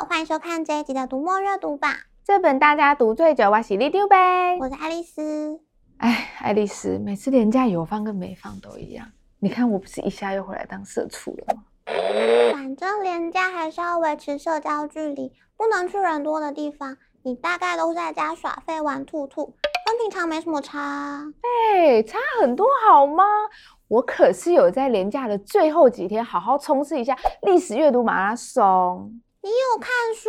好，欢迎收看这一集的读墨阅读榜。这本大家读最久，我是里长伯，我是爱丽丝。哎，爱丽丝，每次连假有放跟没放都一样。你看我不是一下又回来当社畜了吗？反正廉价还是要维持社交距离，不能去人多的地方。你大概都在家耍废玩兔兔，跟平常没什么差。哎，差很多好吗？我可是有在廉价的最后几天好好冲刺一下历史阅读马拉松。你有看书？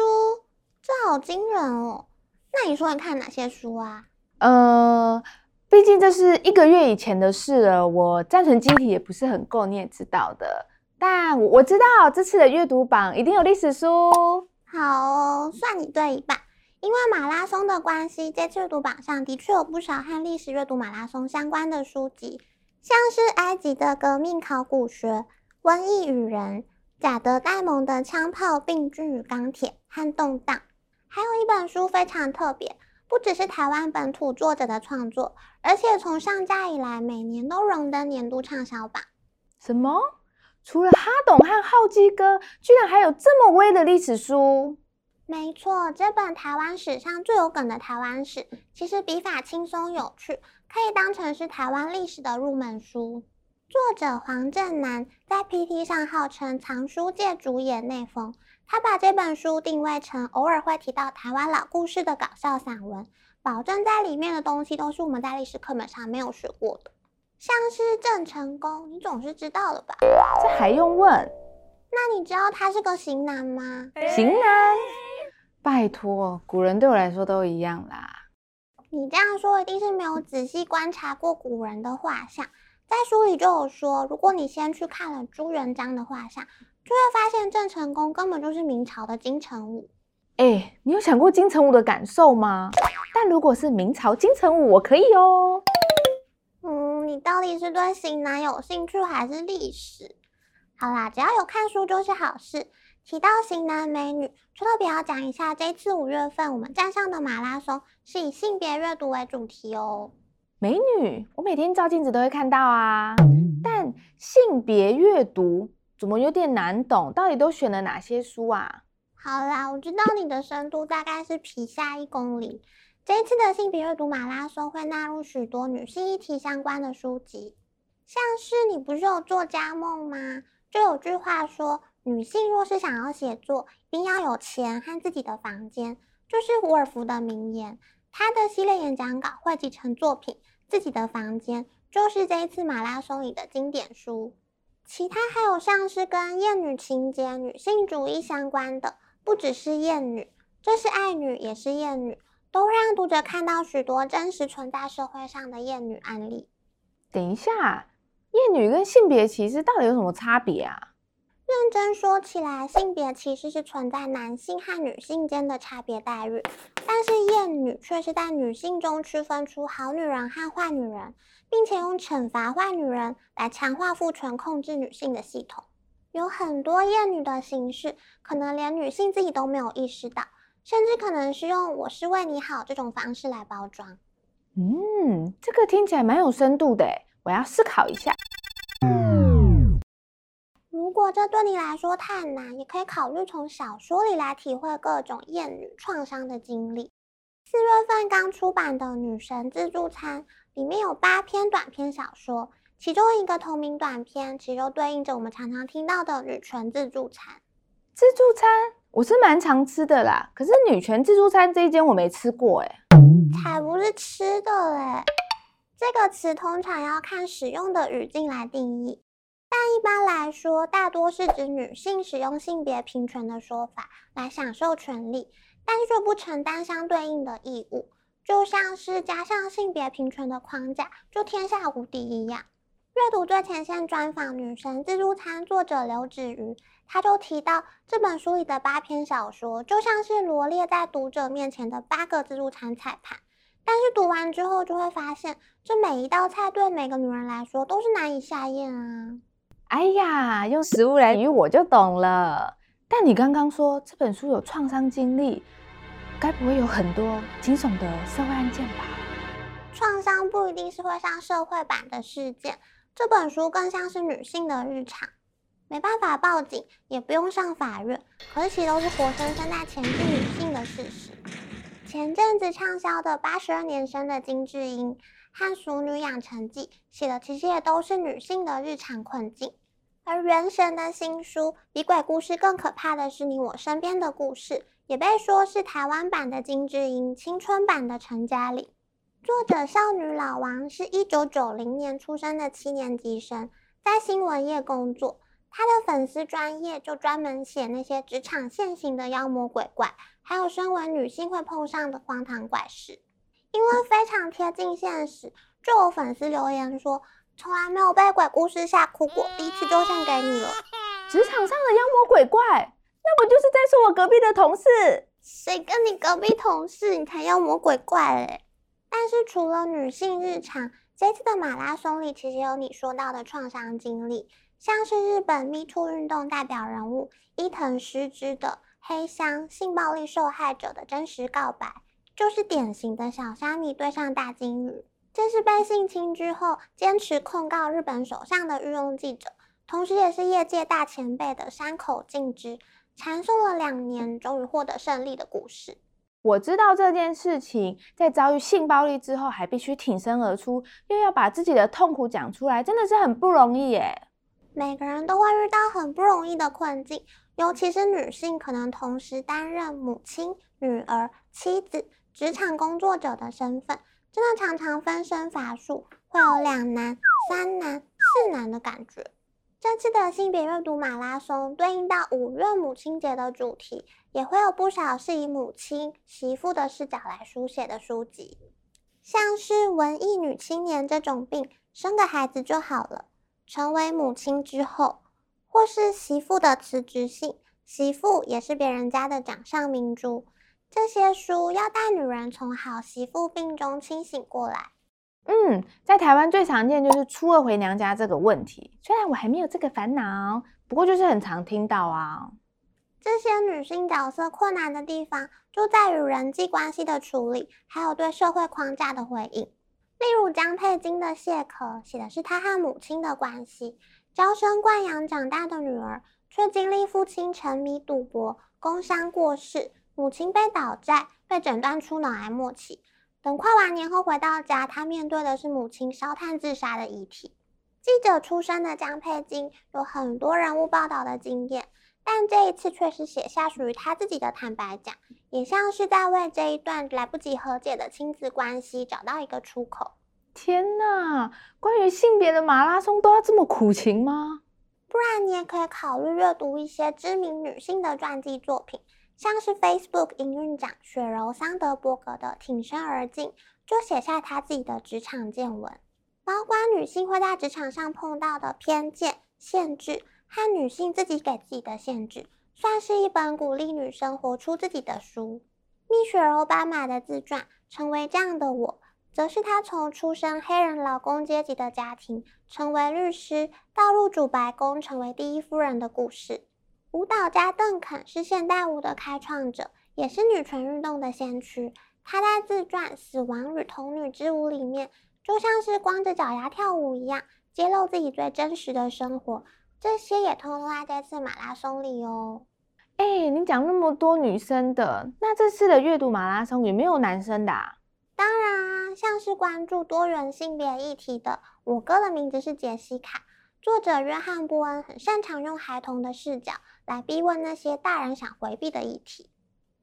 这好惊人哦！那你说你看哪些书啊？呃，毕竟这是一个月以前的事了，我暂存记忆体也不是很够，你也知道的。但我知道这次的阅读榜一定有历史书。好哦，算你对一半。因为马拉松的关系，这次阅读榜上的确有不少和历史阅读马拉松相关的书籍，像是埃及的革命考古学、瘟疫与人。贾德·戴蒙的《枪炮、病菌与钢铁》和动荡，还有一本书非常特别，不只是台湾本土作者的创作，而且从上架以来每年都荣登年度畅销榜。什么？除了哈董和浩基哥，居然还有这么威的历史书？没错，这本台湾史上最有梗的台湾史，其实笔法轻松有趣，可以当成是台湾历史的入门书。作者黄正南在 PT 上号称藏书界主演内封，他把这本书定位成偶尔会提到台湾老故事的搞笑散文，保证在里面的东西都是我们在历史课本上没有学过的，像是郑成功，你总是知道了吧？这还用问？那你知道他是个型男吗？型男？拜托，古人对我来说都一样啦。你这样说一定是没有仔细观察过古人的画像。在书里就有说，如果你先去看了朱元璋的画像，就会发现郑成功根本就是明朝的金城武。哎、欸，你有想过金城武的感受吗？但如果是明朝金城武，我可以哦。嗯，你到底是对型男有兴趣还是历史？好啦，只要有看书就是好事。提到型男美女，就特别要讲一下，这次五月份我们站上的马拉松是以性别阅读为主题哦。美女，我每天照镜子都会看到啊。但性别阅读怎么有点难懂？到底都选了哪些书啊？好啦，我知道你的深度大概是皮下一公里。这一次的性别阅读马拉松会纳入许多女性议题相关的书籍，像是你不是有作家梦吗？就有句话说，女性若是想要写作，一定要有钱和自己的房间，就是伍尔夫的名言。他的系列演讲稿汇集成作品。自己的房间就是这一次马拉松里的经典书，其他还有像是跟厌女情节、女性主义相关的，不只是厌女，这是爱女，也是厌女，都让读者看到许多真实存在社会上的厌女案例。等一下，厌女跟性别歧视到底有什么差别啊？认真说起来，性别歧视是存在男性和女性间的差别待遇，但是厌女却是在女性中区分出好女人和坏女人，并且用惩罚坏女人来强化父权控制女性的系统。有很多厌女的形式，可能连女性自己都没有意识到，甚至可能是用“我是为你好”这种方式来包装。嗯，这个听起来蛮有深度的，我要思考一下。如果这对你来说太难，也可以考虑从小说里来体会各种厌女创伤的经历。四月份刚出版的《女神自助餐》里面有八篇短篇小说，其中一个同名短篇其实就对应着我们常常听到的女权自助餐。自助餐我是蛮常吃的啦，可是女权自助餐这一间我没吃过哎，才不是吃的嘞！这个词通常要看使用的语境来定义。但一般来说，大多是指女性使用性别平权的说法来享受权利，但却不承担相对应的义务，就像是加上性别平权的框架就天下无敌一样。阅读最前线专访女神自助餐作者刘芷瑜，他就提到这本书里的八篇小说就像是罗列在读者面前的八个自助餐菜盘，但是读完之后就会发现，这每一道菜对每个女人来说都是难以下咽啊。哎呀，用食物来比喻我就懂了。但你刚刚说这本书有创伤经历，该不会有很多惊悚的社会案件吧？创伤不一定是会上社会版的事件，这本书更像是女性的日常。没办法报警，也不用上法院，可是其都是活生生在前进女性的事实。前阵子畅销的《八十二年生的金智英》和《熟女养成记》写的其实也都是女性的日常困境。而原神的新书《比鬼故事更可怕的是你我身边的故事》，也被说是台湾版的金智英，青春版的陈嘉玲。作者少女老王是一九九零年出生的七年级生，在新闻业工作。他的粉丝专业就专门写那些职场现行的妖魔鬼怪，还有身为女性会碰上的荒唐怪事。因为非常贴近现实，就有粉丝留言说，从来没有被鬼故事吓哭过，第一次就献给你了。职场上的妖魔鬼怪，那不就是在说我隔壁的同事？谁跟你隔壁同事？你才妖魔鬼怪嘞！但是除了女性日常，这次的马拉松里其实有你说到的创伤经历。像是日本 Me Too 运动代表人物伊藤诗织的黑箱性暴力受害者的真实告白，就是典型的小虾米对上大鲸鱼。这是被性侵之后坚持控告日本首相的御用记者，同时也是业界大前辈的山口敬之，缠讼了两年，终于获得胜利的故事。我知道这件事情，在遭遇性暴力之后，还必须挺身而出，又要把自己的痛苦讲出来，真的是很不容易耶。每个人都会遇到很不容易的困境，尤其是女性，可能同时担任母亲、女儿、妻子、职场工作者的身份，真的常常分身乏术，会有两难、三难、四难的感觉。这次的性别阅读马拉松对应到五月母亲节的主题，也会有不少是以母亲、媳妇的视角来书写的书籍，像是文艺女青年这种病，生个孩子就好了。成为母亲之后，或是媳妇的辞职信，媳妇也是别人家的掌上明珠。这些书要带女人从好媳妇病中清醒过来。嗯，在台湾最常见就是初二回娘家这个问题。虽然我还没有这个烦恼，不过就是很常听到啊。这些女性角色困难的地方，就在于人际关系的处理，还有对社会框架的回应。例如江佩金的《蟹壳》写的是她和母亲的关系，娇生惯养长大的女儿，却经历父亲沉迷赌博、工伤过世，母亲被倒债，被诊断出脑癌末期。等快完年后回到家，他面对的是母亲烧炭自杀的遗体。记者出身的江佩金有很多人物报道的经验，但这一次却是写下属于他自己的坦白讲。也像是在为这一段来不及和解的亲子关系找到一个出口。天哪，关于性别的马拉松都要这么苦情吗？不然你也可以考虑阅读一些知名女性的传记作品，像是 Facebook 营运长雪柔桑德伯格的《挺身而进》，就写下她自己的职场见闻，包括女性会在职场上碰到的偏见、限制和女性自己给自己的限制。算是一本鼓励女生活出自己的书。蜜雪儿奥巴马的自传《成为这样的我》，则是她从出身黑人劳工阶级的家庭，成为律师，到入主白宫，成为第一夫人的故事。舞蹈家邓肯是现代舞的开创者，也是女权运动的先驱。他在自传《死亡与童女之舞》里面，就像是光着脚丫跳舞一样，揭露自己最真实的生活。这些也通通在这次马拉松里哦。哎、欸，你讲那么多女生的，那这次的阅读马拉松有没有男生的啊？当然啊，像是关注多元性别议题的，我哥的名字是杰西卡。作者约翰波恩很擅长用孩童的视角来逼问那些大人想回避的议题。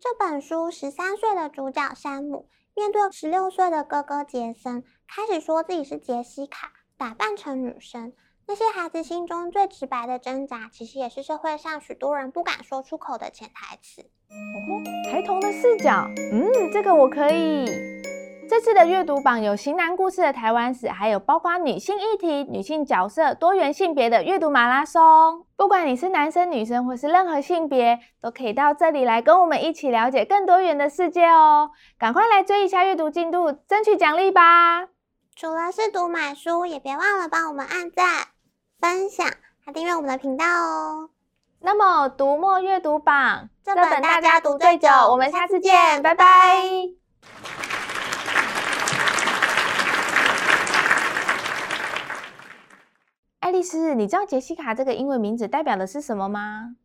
这本书十三岁的主角山姆面对十六岁的哥哥杰森，开始说自己是杰西卡，打扮成女生。那些孩子心中最直白的挣扎，其实也是社会上许多人不敢说出口的潜台词。哦，孩童的视角，嗯，这个我可以。这次的阅读榜有型男故事的台湾史，还有包括女性议题、女性角色、多元性别的阅读马拉松。不管你是男生、女生，或是任何性别，都可以到这里来跟我们一起了解更多元的世界哦。赶快来追一下阅读进度，争取奖励吧！除了是读买书，也别忘了帮我们按赞。分享还订阅我们的频道哦。那么，读墨阅读榜这本大家读最久，我们下次见，拜拜。拜拜。爱丽丝，你知道杰西卡这个英文名字代表的是什么吗？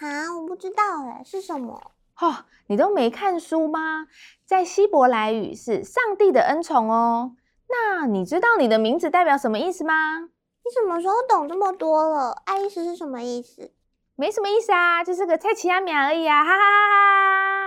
啊，我不知道哎，是什么？哦，你都没看书吗？在希伯来语是上帝的恩宠哦。那你知道你的名字代表什么意思吗？你什么时候懂这么多了？爱丽丝是什么意思？没什么意思啊，就是个菜奇亚米而已啊，哈哈哈哈。